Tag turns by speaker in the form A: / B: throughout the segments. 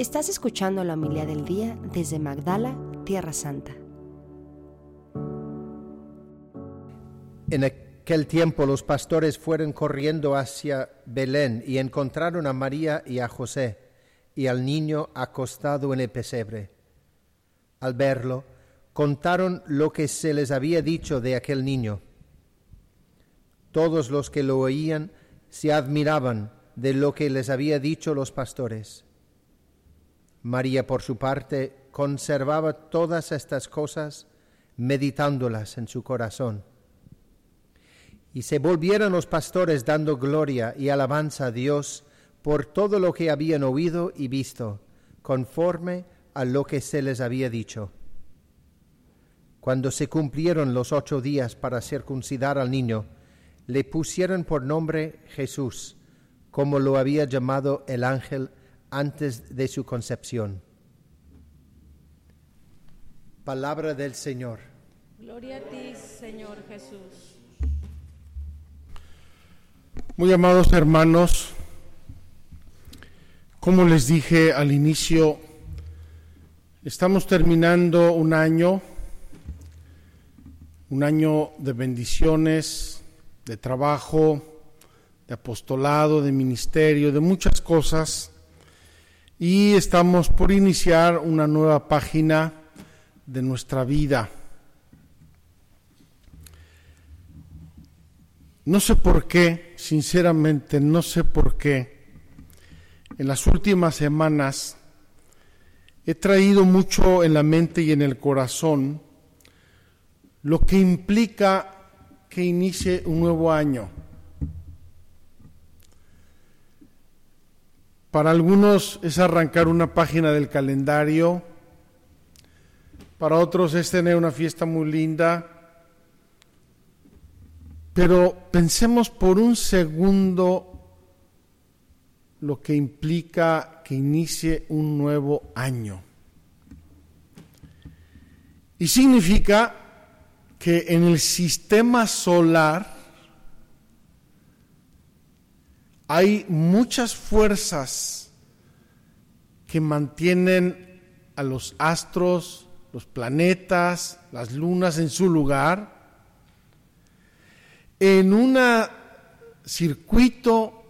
A: Estás escuchando la humildad del día desde Magdala, Tierra Santa.
B: En aquel tiempo los pastores fueron corriendo hacia Belén y encontraron a María y a José y al niño acostado en el pesebre. Al verlo, contaron lo que se les había dicho de aquel niño. Todos los que lo oían se admiraban de lo que les había dicho los pastores. María, por su parte, conservaba todas estas cosas, meditándolas en su corazón. Y se volvieron los pastores dando gloria y alabanza a Dios por todo lo que habían oído y visto, conforme a lo que se les había dicho. Cuando se cumplieron los ocho días para circuncidar al niño, le pusieron por nombre Jesús, como lo había llamado el ángel antes de su concepción. Palabra del Señor.
C: Gloria a ti, Señor Jesús.
D: Muy amados hermanos, como les dije al inicio, estamos terminando un año, un año de bendiciones, de trabajo, de apostolado, de ministerio, de muchas cosas. Y estamos por iniciar una nueva página de nuestra vida. No sé por qué, sinceramente, no sé por qué, en las últimas semanas he traído mucho en la mente y en el corazón lo que implica que inicie un nuevo año. Para algunos es arrancar una página del calendario, para otros es tener una fiesta muy linda, pero pensemos por un segundo lo que implica que inicie un nuevo año. Y significa que en el sistema solar hay muchas fuerzas que mantienen a los astros, los planetas, las lunas en su lugar, en un circuito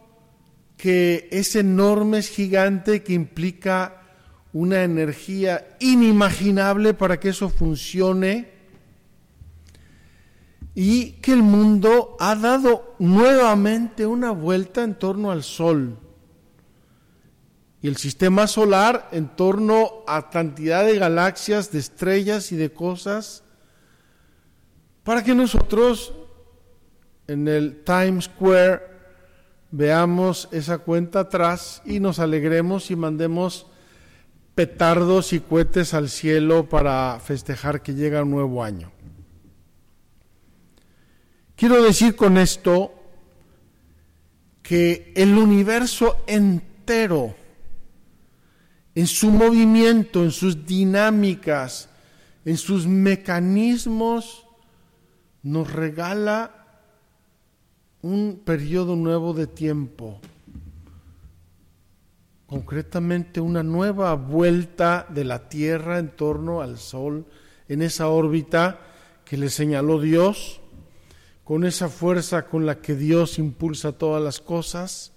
D: que es enorme, es gigante, que implica una energía inimaginable para que eso funcione y que el mundo ha dado nuevamente una vuelta en torno al Sol y el sistema solar en torno a cantidad de galaxias, de estrellas y de cosas, para que nosotros en el Times Square veamos esa cuenta atrás y nos alegremos y mandemos petardos y cohetes al cielo para festejar que llega un nuevo año. Quiero decir con esto que el universo entero, en su movimiento, en sus dinámicas, en sus mecanismos, nos regala un periodo nuevo de tiempo, concretamente una nueva vuelta de la Tierra en torno al Sol, en esa órbita que le señaló Dios con esa fuerza con la que Dios impulsa todas las cosas,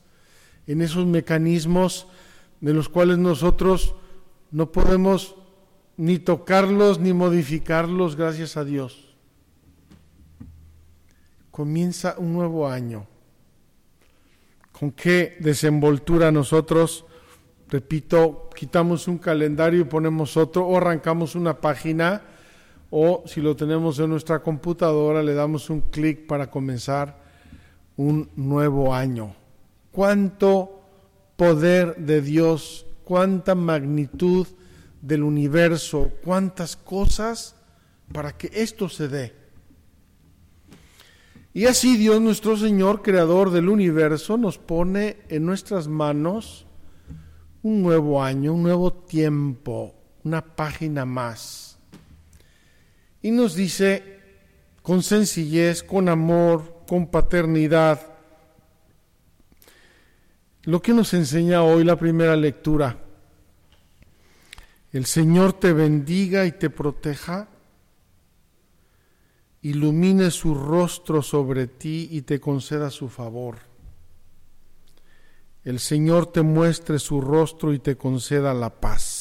D: en esos mecanismos de los cuales nosotros no podemos ni tocarlos ni modificarlos gracias a Dios. Comienza un nuevo año. ¿Con qué desenvoltura nosotros, repito, quitamos un calendario y ponemos otro o arrancamos una página? O si lo tenemos en nuestra computadora le damos un clic para comenzar un nuevo año. Cuánto poder de Dios, cuánta magnitud del universo, cuántas cosas para que esto se dé. Y así Dios nuestro Señor, creador del universo, nos pone en nuestras manos un nuevo año, un nuevo tiempo, una página más y nos dice con sencillez, con amor, con paternidad, lo que nos enseña hoy la primera lectura. El Señor te bendiga y te proteja, ilumine su rostro sobre ti y te conceda su favor. El Señor te muestre su rostro y te conceda la paz.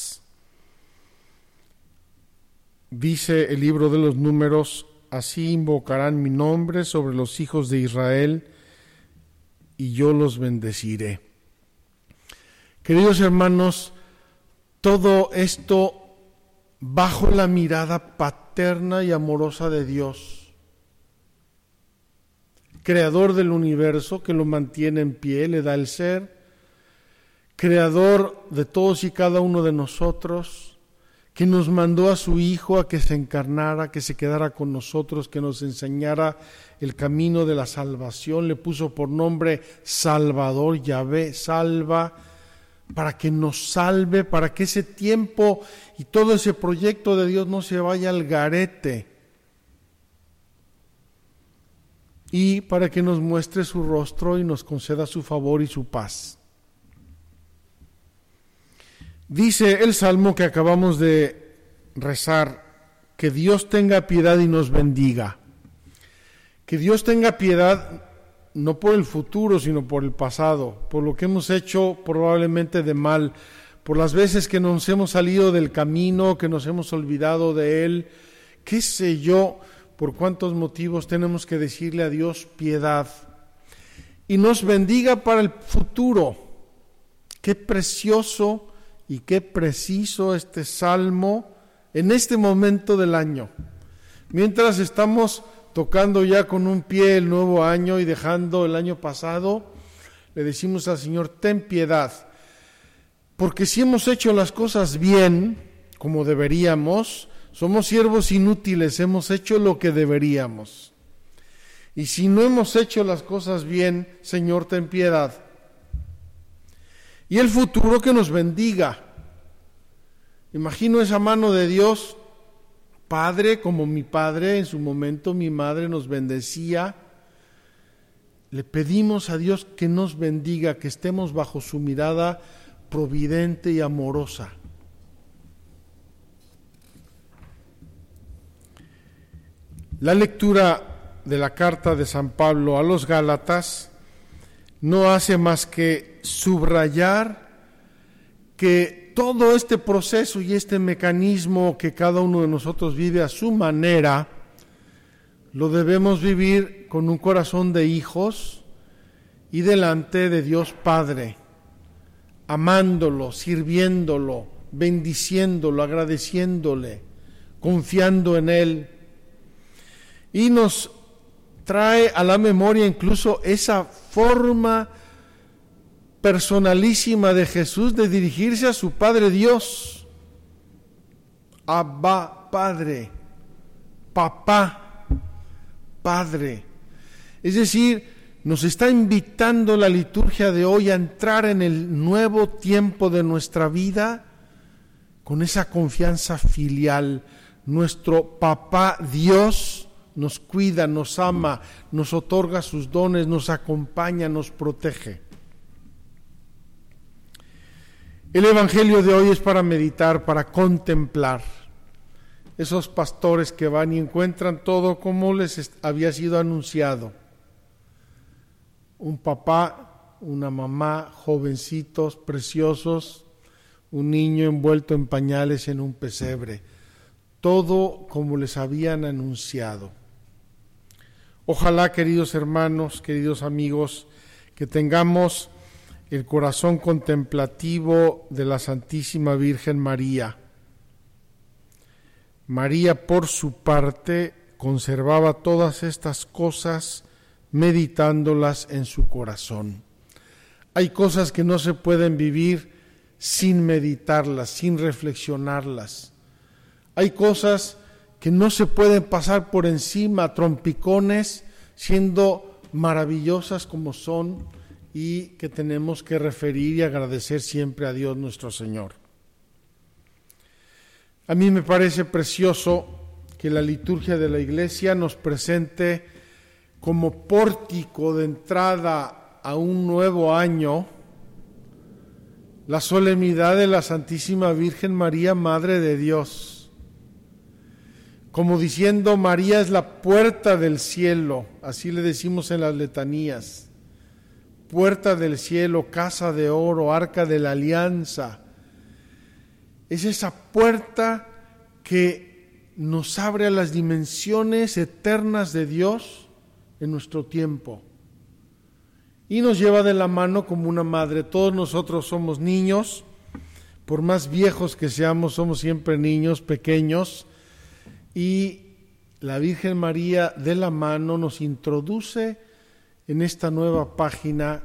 D: Dice el libro de los números, así invocarán mi nombre sobre los hijos de Israel y yo los bendeciré. Queridos hermanos, todo esto bajo la mirada paterna y amorosa de Dios, creador del universo que lo mantiene en pie, le da el ser, creador de todos y cada uno de nosotros, que nos mandó a su Hijo a que se encarnara, que se quedara con nosotros, que nos enseñara el camino de la salvación, le puso por nombre Salvador, Yahvé, salva, para que nos salve, para que ese tiempo y todo ese proyecto de Dios no se vaya al garete. Y para que nos muestre su rostro y nos conceda su favor y su paz. Dice el salmo que acabamos de rezar, que Dios tenga piedad y nos bendiga. Que Dios tenga piedad no por el futuro, sino por el pasado, por lo que hemos hecho probablemente de mal, por las veces que nos hemos salido del camino, que nos hemos olvidado de Él, qué sé yo, por cuántos motivos tenemos que decirle a Dios piedad. Y nos bendiga para el futuro. Qué precioso y qué preciso este salmo en este momento del año. Mientras estamos tocando ya con un pie el nuevo año y dejando el año pasado, le decimos al Señor, ten piedad, porque si hemos hecho las cosas bien, como deberíamos, somos siervos inútiles, hemos hecho lo que deberíamos. Y si no hemos hecho las cosas bien, Señor, ten piedad y el futuro que nos bendiga. Imagino esa mano de Dios, Padre, como mi Padre, en su momento mi madre nos bendecía. Le pedimos a Dios que nos bendiga, que estemos bajo su mirada providente y amorosa. La lectura de la carta de San Pablo a los Gálatas no hace más que subrayar que todo este proceso y este mecanismo que cada uno de nosotros vive a su manera, lo debemos vivir con un corazón de hijos y delante de Dios Padre, amándolo, sirviéndolo, bendiciéndolo, agradeciéndole, confiando en Él. Y nos trae a la memoria incluso esa forma personalísima de Jesús de dirigirse a su Padre Dios. Abba, Padre, papá, Padre. Es decir, nos está invitando la liturgia de hoy a entrar en el nuevo tiempo de nuestra vida con esa confianza filial. Nuestro papá Dios nos cuida, nos ama, nos otorga sus dones, nos acompaña, nos protege. El Evangelio de hoy es para meditar, para contemplar. Esos pastores que van y encuentran todo como les había sido anunciado. Un papá, una mamá, jovencitos, preciosos, un niño envuelto en pañales en un pesebre. Todo como les habían anunciado. Ojalá, queridos hermanos, queridos amigos, que tengamos el corazón contemplativo de la Santísima Virgen María. María, por su parte, conservaba todas estas cosas meditándolas en su corazón. Hay cosas que no se pueden vivir sin meditarlas, sin reflexionarlas. Hay cosas que no se pueden pasar por encima, trompicones, siendo maravillosas como son y que tenemos que referir y agradecer siempre a Dios nuestro Señor. A mí me parece precioso que la liturgia de la iglesia nos presente como pórtico de entrada a un nuevo año la solemnidad de la Santísima Virgen María, Madre de Dios. Como diciendo, María es la puerta del cielo, así le decimos en las letanías. Puerta del cielo, casa de oro, arca de la alianza. Es esa puerta que nos abre a las dimensiones eternas de Dios en nuestro tiempo y nos lleva de la mano como una madre. Todos nosotros somos niños, por más viejos que seamos, somos siempre niños pequeños y la Virgen María de la mano nos introduce en esta nueva página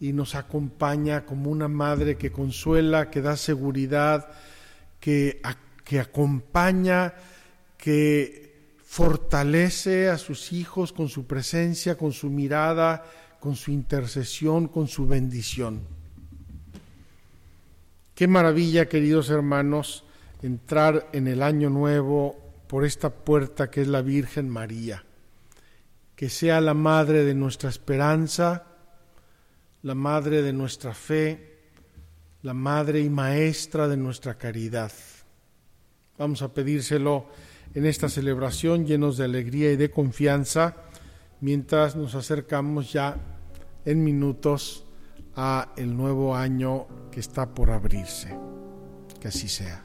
D: y nos acompaña como una madre que consuela, que da seguridad, que, que acompaña, que fortalece a sus hijos con su presencia, con su mirada, con su intercesión, con su bendición. Qué maravilla, queridos hermanos, entrar en el año nuevo por esta puerta que es la Virgen María. Que sea la madre de nuestra esperanza, la madre de nuestra fe, la madre y maestra de nuestra caridad. Vamos a pedírselo en esta celebración llenos de alegría y de confianza mientras nos acercamos ya en minutos a el nuevo año que está por abrirse. Que así sea.